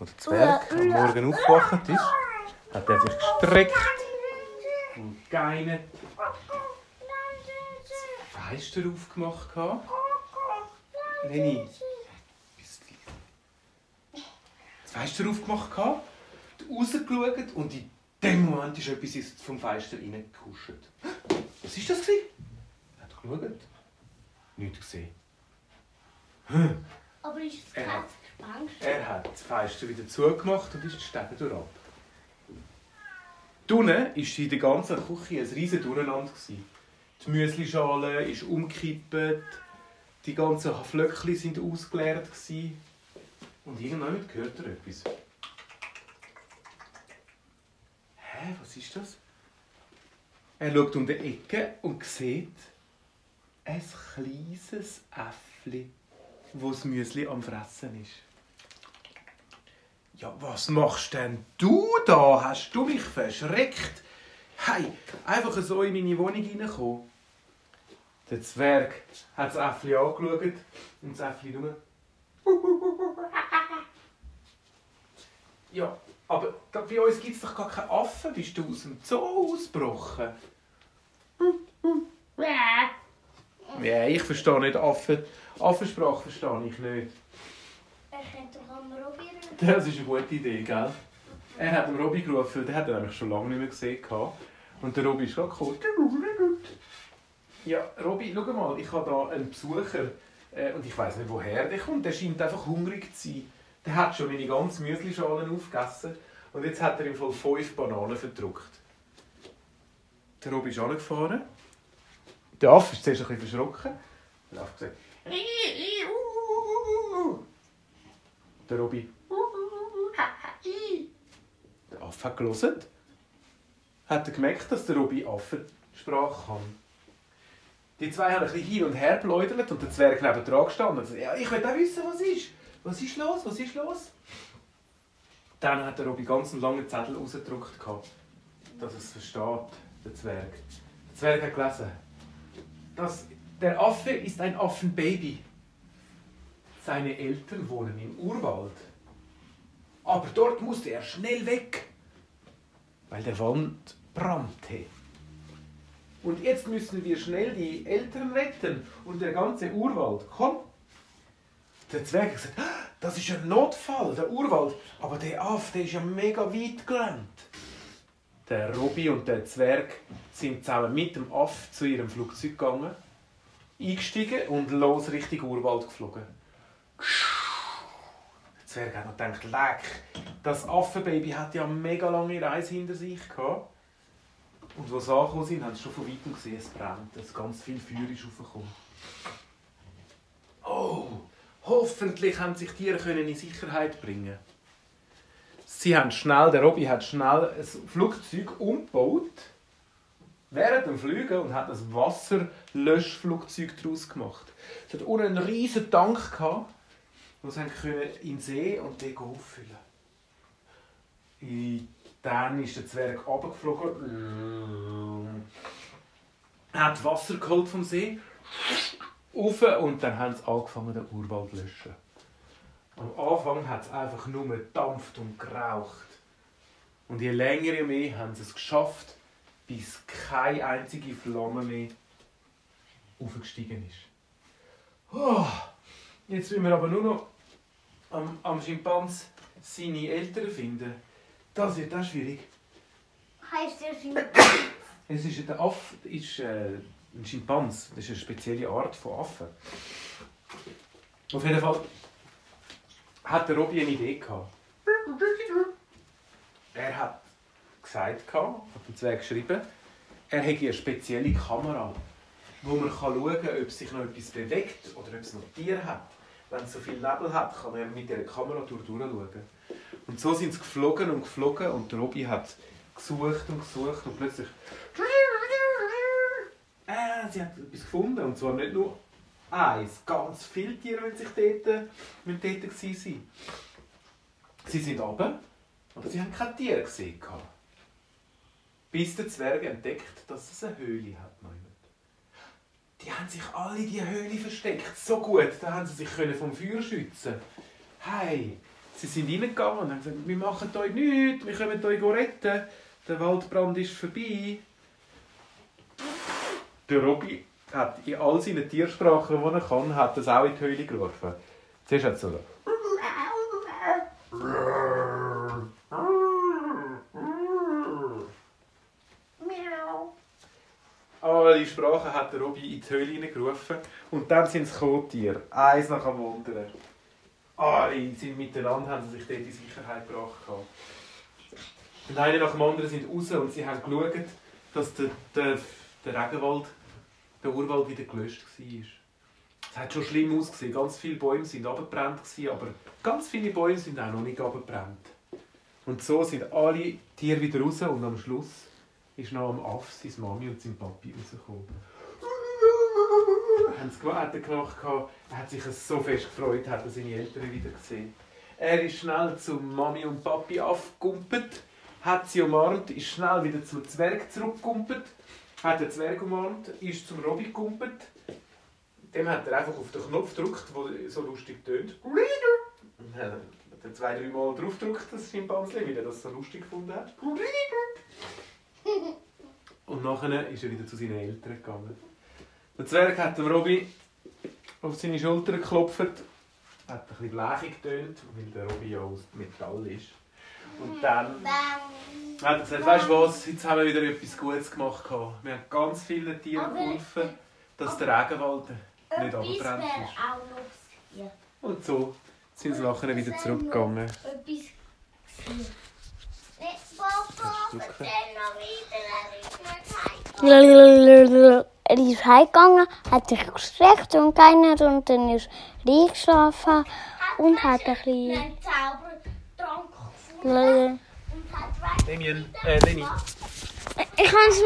Als der Zwerg am Morgen aufgewacht ist, hat er sich gestreckt und geinert. Das Fenster aufgemacht. Leni, das Fenster aufgemacht, rausgeschaut und in dem Moment ist etwas vom Fenster reingekuschelt. Was war das? Er hat geschaut, nichts gesehen. Aber ist es Er kein hat- Gespenst? Er hat das Fenster wieder zugemacht und ist die Stege durchab. Unten war in der ganzen Küche ein riesiges Durcheinander. Die Müslischale ist umgekippt, die ganzen Flöckchen sind ausgeleert. Und irgendwann hört er etwas. Hä, was ist das? Er schaut um die Ecke und sieht ein kleines Äffli, wo das Müsli am Fressen ist. Ja, was machst denn du da? Hast du mich verschreckt? Hey, einfach so in meine Wohnung reinkommen. Der Zwerg hat das Äffli angeschaut und das Äffli nur. Ja, aber bei uns gibt es doch gar keine Affen. Bist du aus dem Zoo ausgebrochen? Ja, ich verstehe nicht Affen. Affensprache verstehe ich nicht. Er könnte doch am Robby rufen. Das ist eine gute Idee, gell? Er hat den Robby gerufen, den hat er nämlich schon lange nicht mehr gesehen. Und der Robby ist gerade gekommen. Ja, Robby, schau mal, ich habe hier einen Besucher. Äh, und ich weiß nicht, woher der kommt. Der scheint einfach hungrig zu sein. Der hat schon meine ganzen Müslischalen aufgegessen. Und jetzt hat er im Fall fünf Bananen verdruckt. Der Robby ist angefahren. Der Affe ist zuerst ein bisschen verschrocken. Der Affe gesagt... Der Robby... Der Affe hat gelesen. Hat er gemerkt, dass der Robby Affensprache kann. Die zwei haben ein bisschen hin und her geläutert und der Zwerg neben dran gestanden und gesagt, ja, ich will auch wissen, was ist. Was ist los? Was ist los? Dann hat der Robby ganz einen langen Zettel rausgedruckt, dass er es versteht, der Zwerg. Der Zwerg hat gelesen, dass der Affe ist ein Affenbaby. Seine Eltern wohnen im Urwald. Aber dort musste er schnell weg, weil der Wald brannte. Und jetzt müssen wir schnell die Eltern retten und der ganze Urwald. Komm! Der Zwerg gesagt, «Ah, das ist ein Notfall, der Urwald. Aber der Aff, der ist ja mega weit gerannt. Der Robby und der Zwerg sind zusammen mit dem Aff zu ihrem Flugzeug gegangen, eingestiegen und los Richtung Urwald geflogen. Der Zwerg hat noch gedacht, leck, das Affenbaby hat ja eine mega lange Reise hinter sich gehabt. Und als sie angekommen sind, haben sie schon von weitem gesehen, es brennt, dass ganz viel Feuer ist aufgekommen. Oh, hoffentlich haben sich die Tiere in Sicherheit bringen. Sie haben schnell, der Robby hat schnell ein Flugzeug umgebaut während dem Fliegen und hat ein Wasserlöschflugzeug daraus gemacht. Es hat unten einen riesen Tank gehabt, wo sie können in den See und den auffüllen. Dann ist der Zwerg runtergeflogen, hat Wasser geholt vom See, rauf und dann haben sie angefangen, den Urwald zu löschen. Am Anfang hat es einfach nur gedampft und geraucht. Und je länger, je mehr haben sie es geschafft, bis keine einzige Flamme mehr aufgestiegen ist. Oh, jetzt will wir aber nur noch am, am Schimpans seine Eltern finden. Das wird auch schwierig. Heißt der Sim Es ist, der Affe ist äh, ein Schimpans. Das ist eine spezielle Art von Affen. Auf jeden Fall hat der Robby eine Idee gehabt. Er hat gesagt, gehabt, hat Zwerg geschrieben, er hätte eine spezielle Kamera, wo man schauen kann, ob sich noch etwas bewegt oder ob es noch Tiere hat. Wenn es so viel Nebel hat, kann er mit dieser Kamera durch durchschauen. Und so sind sie geflogen und geflogen und der Robby hat gesucht und gesucht und plötzlich äh, sie hat etwas gefunden und zwar nicht nur eins, ganz viele Tiere, wenn sich dort, wenn dort gewesen sind. Sie sind runter, aber sie haben keine Tiere gesehen. Bis der Zwerg entdeckt, dass es eine Höhle hat. Die haben sich alle in die Höhle versteckt. So gut, da haben sie sich vom Feuer schützen. Hey, sie sind reingegangen und haben gesagt, wir machen euch nichts, wir können euch retten. Der Waldbrand ist vorbei. Der Robby hat in all seinen Tiersprachen, die er kann, hat das auch in die Höhle gerufen. Zuerst hat es so Alle Sprachen hat der Robby in die Höhle hineingerufen. Und dann sind es Kottiere. Eins nach dem anderen. Alle sind miteinander, haben sie sich dort in Sicherheit gebracht. Und einer nach dem anderen sind raus und sie haben geschaut, dass der, der, der Regenwald, der Urwald wieder gelöscht war. Es hat schon schlimm ausgesehen. Ganz viele Bäume sind abgebrannt, aber ganz viele Bäume sind auch noch nicht abgebrannt. Und so sind alle Tiere wieder raus und am Schluss ist noch am Aff seine Mami und sein Papi rausgekommen. Haben sie hat gemacht, gehabt. er hat sich so fest gefreut, hat er seine Eltern wieder gesehen. Er ist schnell zu Mami und Papi aufgekumpelt, hat sie umarmt, ist schnell wieder zum Zwerg zurückgekumpelt, hat den Zwerg umarmt, ist zum Robby gekumpelt. Dem hat er einfach auf den Knopf gedrückt, der so lustig tönt. Und dann hat er zwei, drei Mal drauf gedrückt, das Schimpanse, weil er das so lustig gefunden hat. Und nachher ist er wieder zu seinen Eltern gegangen. Der Zwerg hat dem Robby auf seine Schulter geklopft, hat ein bisschen blechig getönt, weil der Robby ja aus Metall ist. Und dann hat er gesagt, weißt du was, jetzt haben wir wieder etwas Gutes gemacht. Wir haben ganz vielen Tieren Aber- geholfen, dass der Regenwald nicht wäre ist. auch noch gewesen. Und so sind sie nachher wieder zurückgegangen. Er ist nicht heimgegangen. Er ist heimgegangen, hat sich gestreckt und keiner und dann ist er eingeschlafen und hat ein bisschen... einen Zaubertrank gefunden und hat weiter Damien, äh, Lenny. Ich kann es